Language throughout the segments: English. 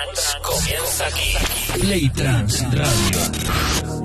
Trans comienza aquí. Play Trans Radio.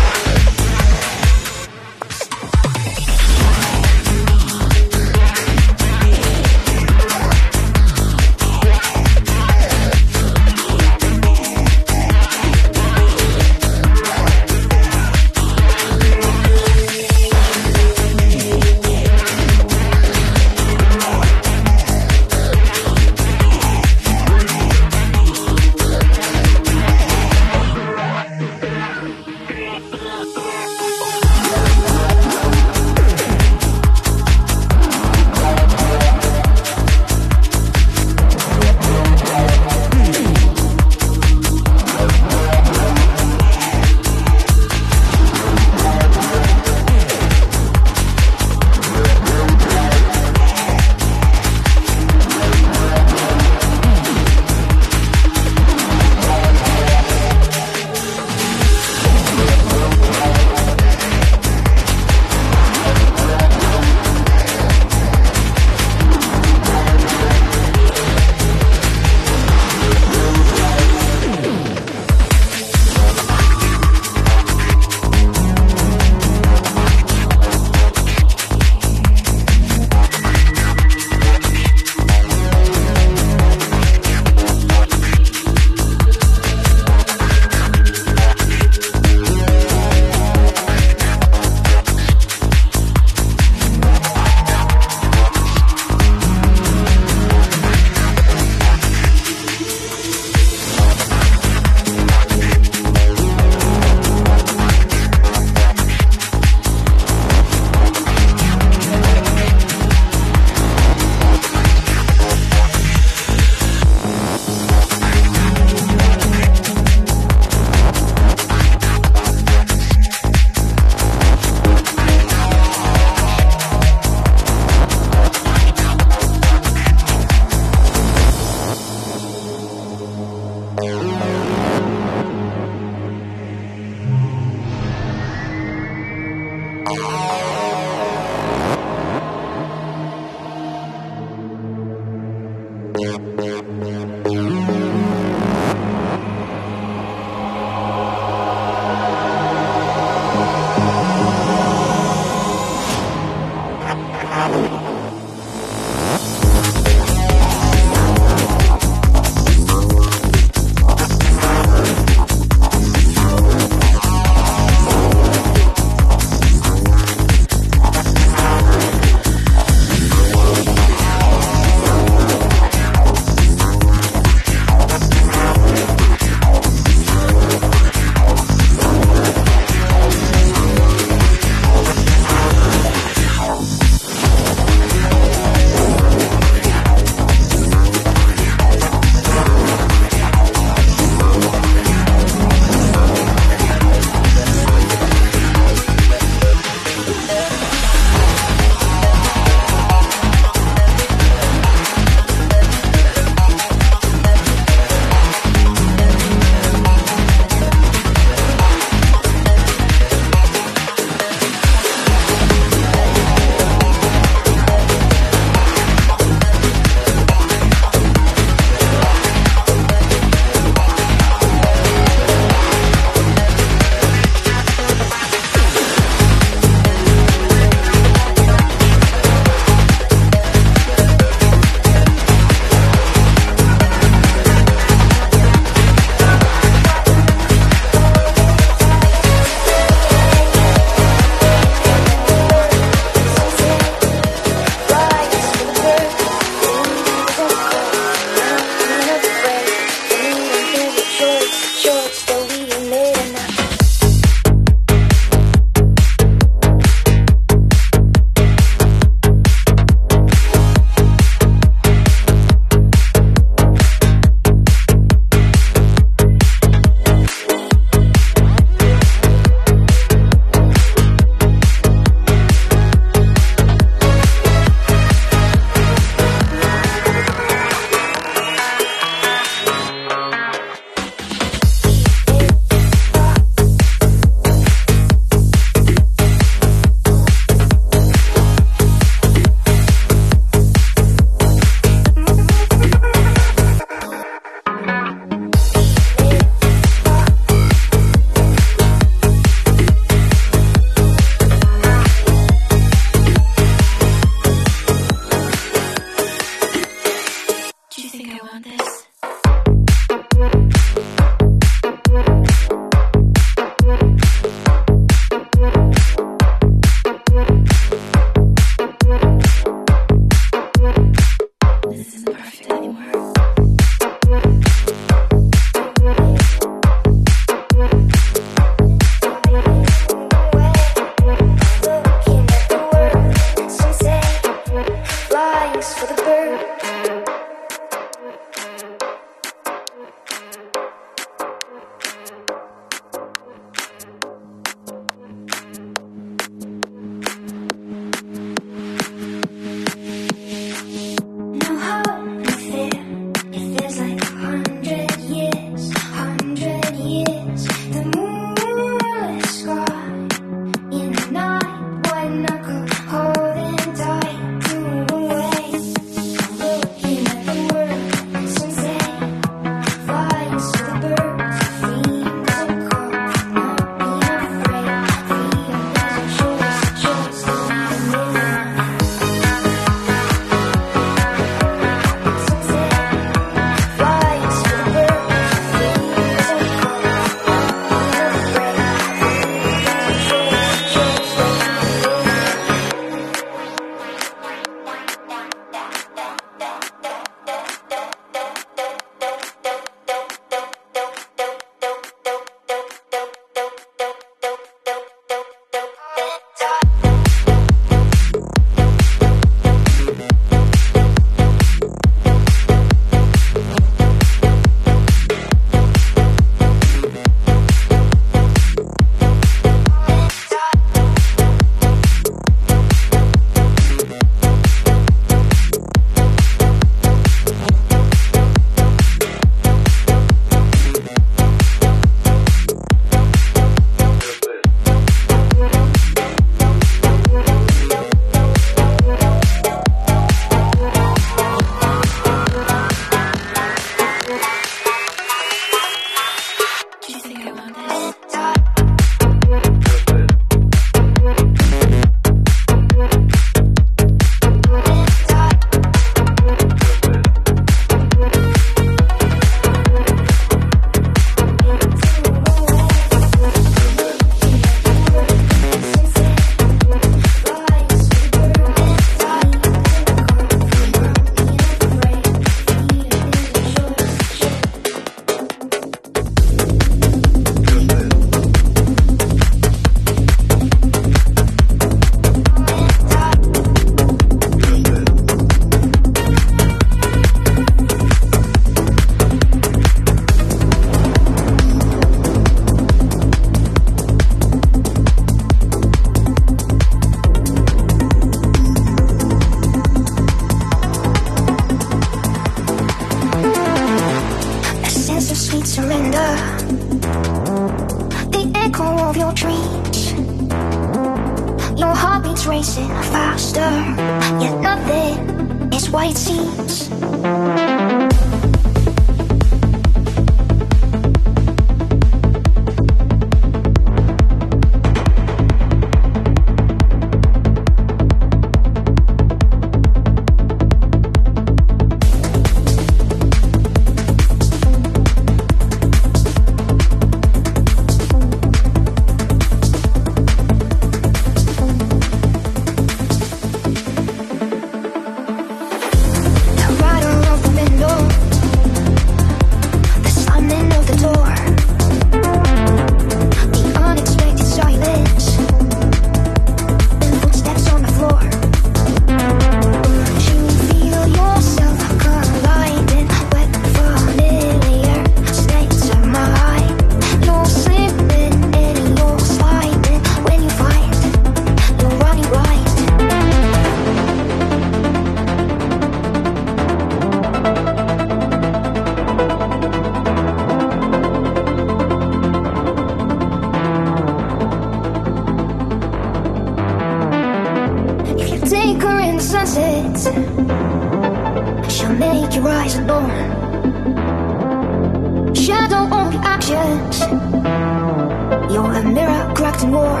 constructing war.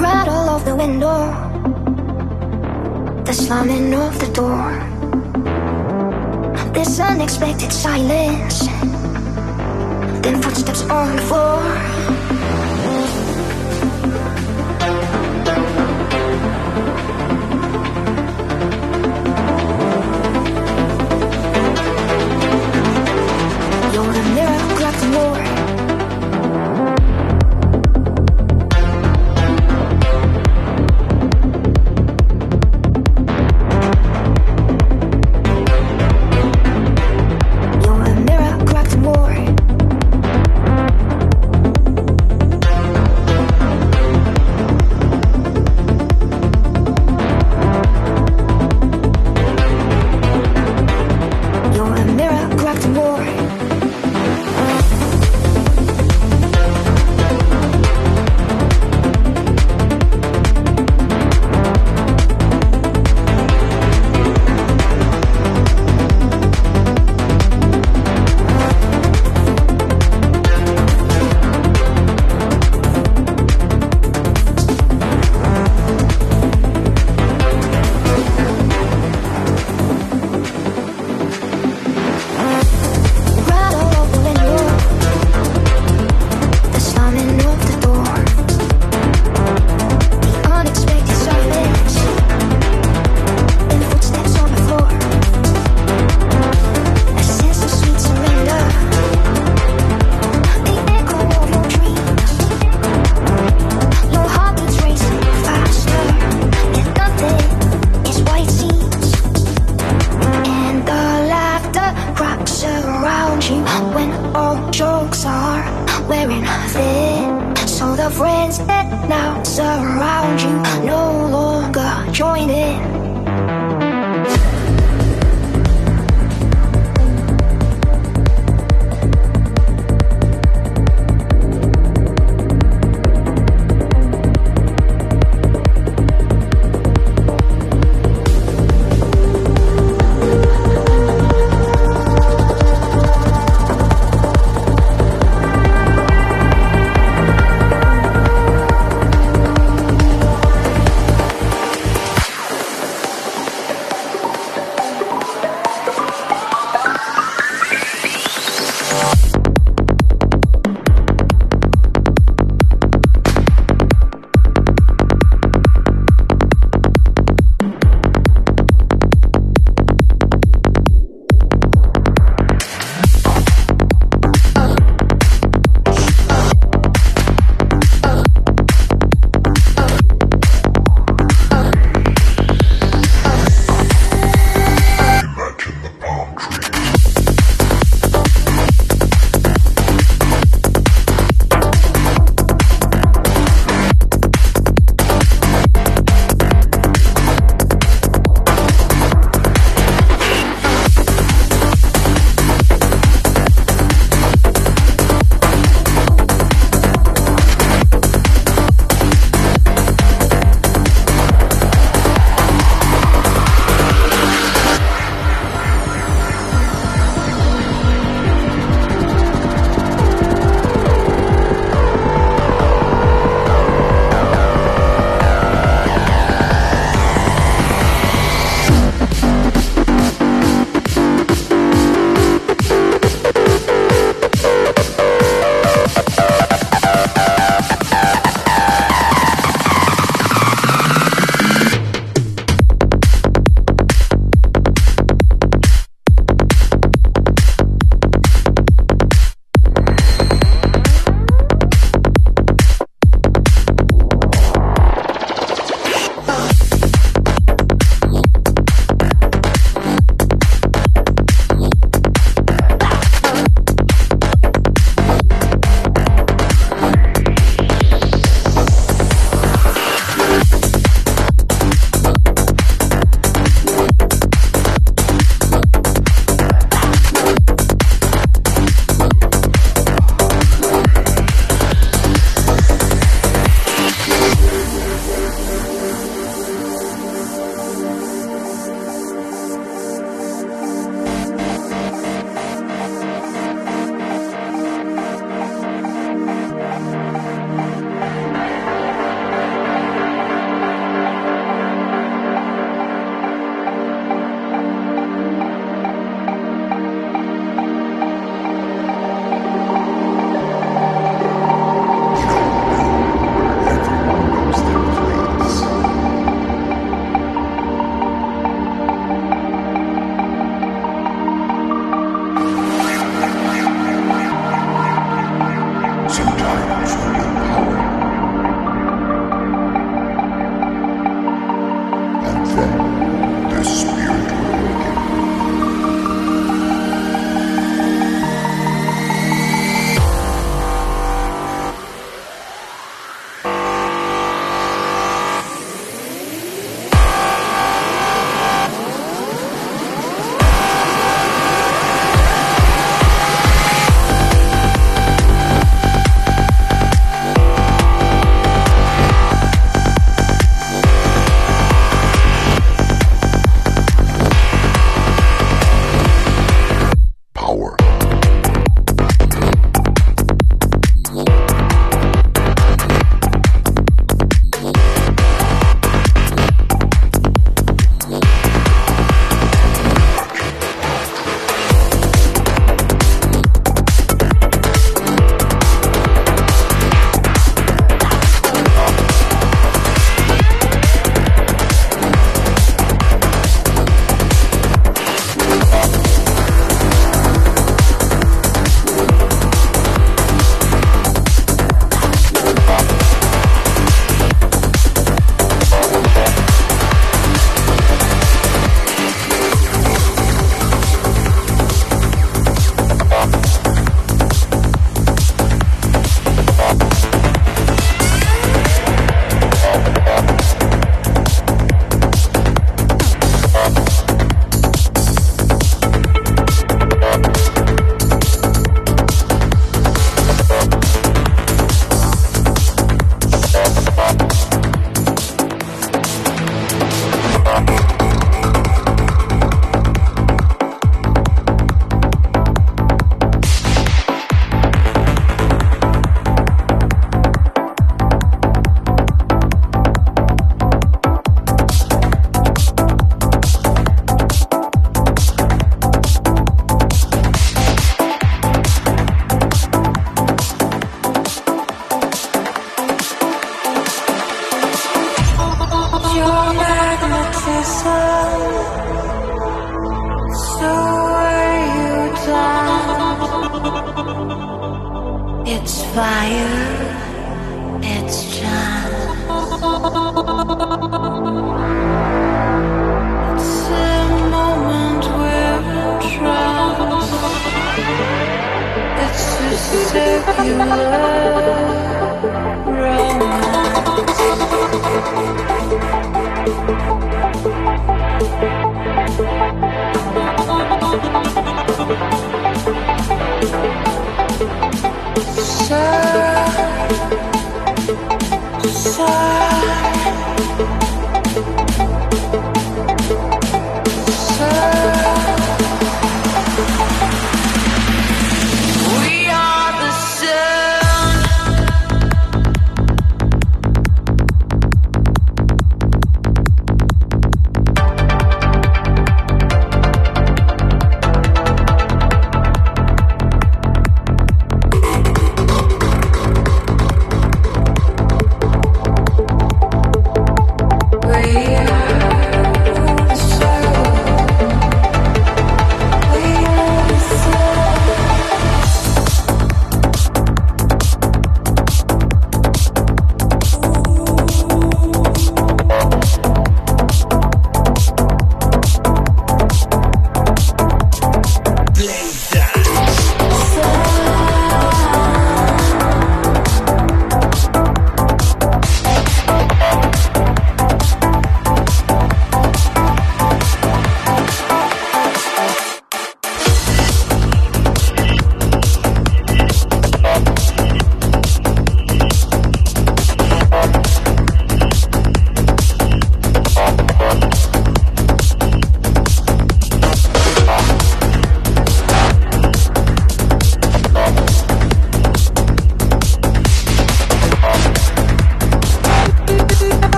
Rattle of the window, the slamming of the door. This unexpected silence, then footsteps on the floor. You're a mirror, cracked war.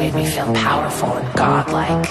Made me feel powerful and godlike.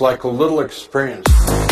Like a little experience.